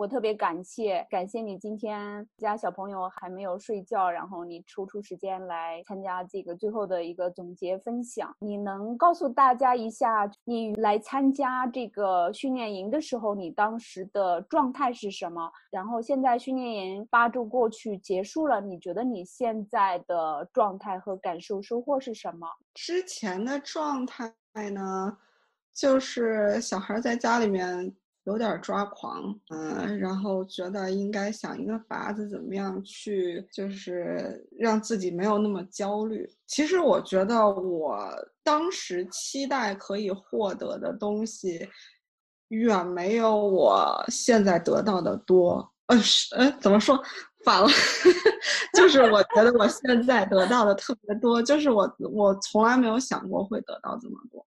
我特别感谢，感谢你今天家小朋友还没有睡觉，然后你抽出时间来参加这个最后的一个总结分享。你能告诉大家一下，你来参加这个训练营的时候，你当时的状态是什么？然后现在训练营八周过去结束了，你觉得你现在的状态和感受收获是什么？之前的状态呢，就是小孩在家里面。有点抓狂，嗯，然后觉得应该想一个法子，怎么样去，就是让自己没有那么焦虑。其实我觉得我当时期待可以获得的东西，远没有我现在得到的多。呃，是，呃，怎么说反了？就是我觉得我现在得到的特别多，就是我我从来没有想过会得到这么多。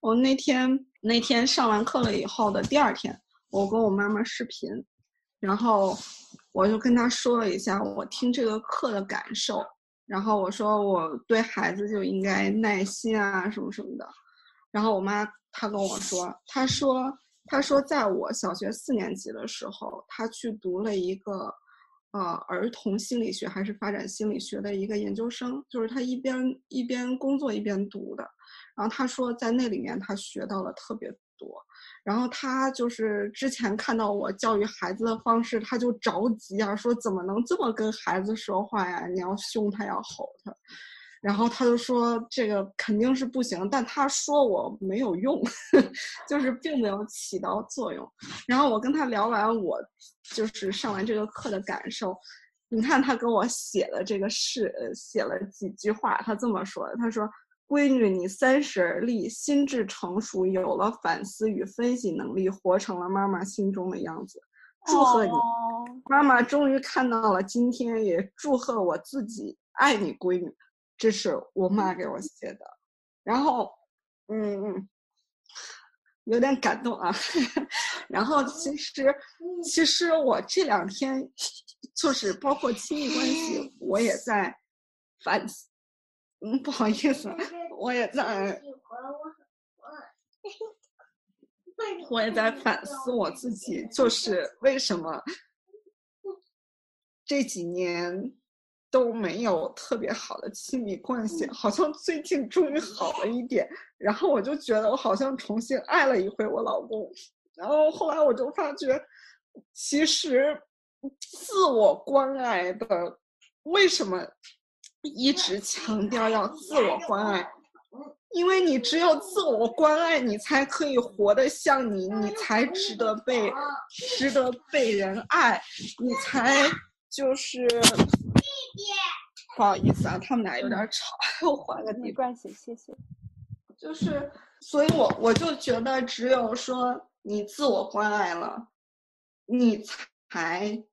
我那天那天上完课了以后的第二天，我跟我妈妈视频，然后我就跟她说了一下我听这个课的感受，然后我说我对孩子就应该耐心啊什么什么的，然后我妈她跟我说，她说她说在我小学四年级的时候，她去读了一个呃儿童心理学还是发展心理学的一个研究生，就是他一边一边工作一边读的。然后他说，在那里面他学到了特别多。然后他就是之前看到我教育孩子的方式，他就着急啊，说怎么能这么跟孩子说话呀？你要凶他，要吼他。然后他就说这个肯定是不行，但他说我没有用，就是并没有起到作用。然后我跟他聊完我就是上完这个课的感受，你看他给我写的这个是写了几句话，他这么说的，他说。闺女，你三十而立，心智成熟，有了反思与分析能力，活成了妈妈心中的样子。祝贺你，妈妈终于看到了今天，也祝贺我自己爱你，闺女。这是我妈给我写的，然后，嗯嗯，有点感动啊。然后其实，其实我这两天就是包括亲密关系，我也在反思。嗯，不好意思，我也在，我也在反思我自己，就是为什么 这几年都没有特别好的亲密关系，好像最近终于好了一点，然后我就觉得我好像重新爱了一回我老公，然后后来我就发觉，其实自我关爱的为什么？一直强调要自我关爱，因为你只有自我关爱，你才可以活得像你，你才值得被，值得被人爱，你才就是。不好意思啊，他们俩有点吵，我换个地。没关系，谢谢。就是，所以我我就觉得，只有说你自我关爱了，你才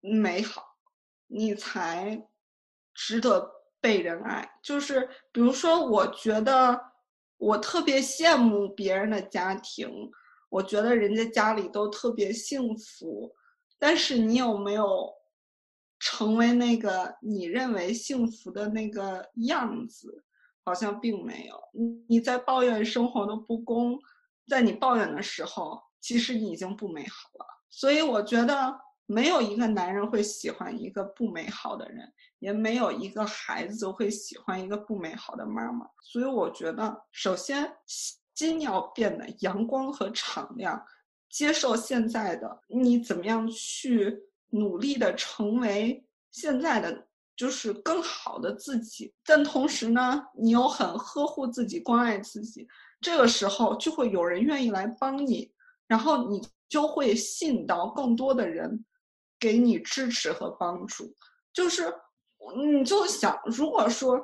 美好，你才。值得被人爱，就是比如说，我觉得我特别羡慕别人的家庭，我觉得人家家里都特别幸福。但是你有没有成为那个你认为幸福的那个样子？好像并没有。你你在抱怨生活的不公，在你抱怨的时候，其实你已经不美好了。所以我觉得。没有一个男人会喜欢一个不美好的人，也没有一个孩子会喜欢一个不美好的妈妈。所以我觉得，首先心要变得阳光和敞亮，接受现在的你，怎么样去努力的成为现在的就是更好的自己。但同时呢，你又很呵护自己、关爱自己，这个时候就会有人愿意来帮你，然后你就会吸引到更多的人。给你支持和帮助，就是你就想，如果说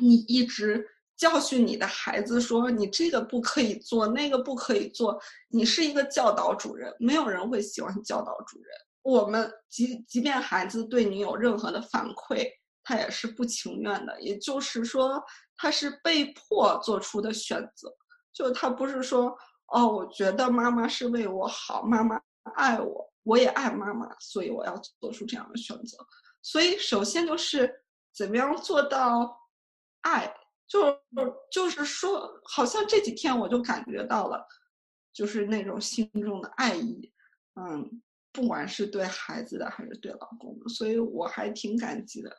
你一直教训你的孩子，说你这个不可以做，那个不可以做，你是一个教导主任，没有人会喜欢教导主任。我们即即便孩子对你有任何的反馈，他也是不情愿的，也就是说他是被迫做出的选择，就他不是说哦，我觉得妈妈是为我好，妈妈爱我。我也爱妈妈，所以我要做出这样的选择。所以，首先就是怎么样做到爱，就就是说，好像这几天我就感觉到了，就是那种心中的爱意。嗯，不管是对孩子的还是对老公的，所以我还挺感激的。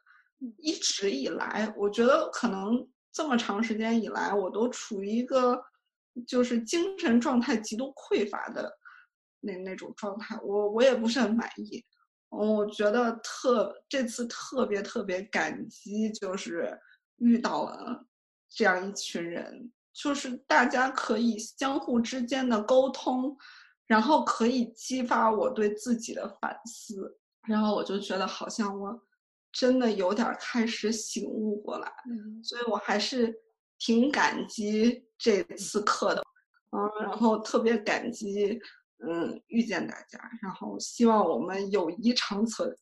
一直以来，我觉得可能这么长时间以来，我都处于一个就是精神状态极度匮乏的那那种状态，我我也不是很满意。我觉得特这次特别特别感激，就是遇到了这样一群人，就是大家可以相互之间的沟通，然后可以激发我对自己的反思，然后我就觉得好像我真的有点开始醒悟过来，所以我还是挺感激这次课的，嗯，然后特别感激。嗯，遇见大家，然后希望我们友谊长存。